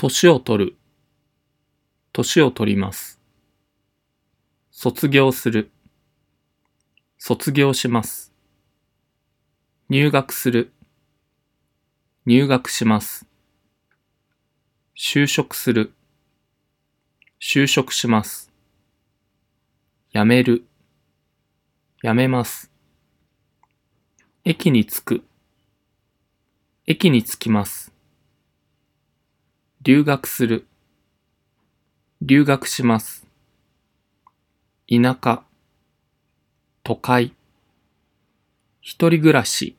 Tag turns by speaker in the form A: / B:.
A: 年を取る、年を取ります。卒業する、卒業します。入学する、入学します。就職する、就職します。辞める、辞めます。駅に着く、駅に着きます。留学する、留学します。田舎、都会、一人暮らし、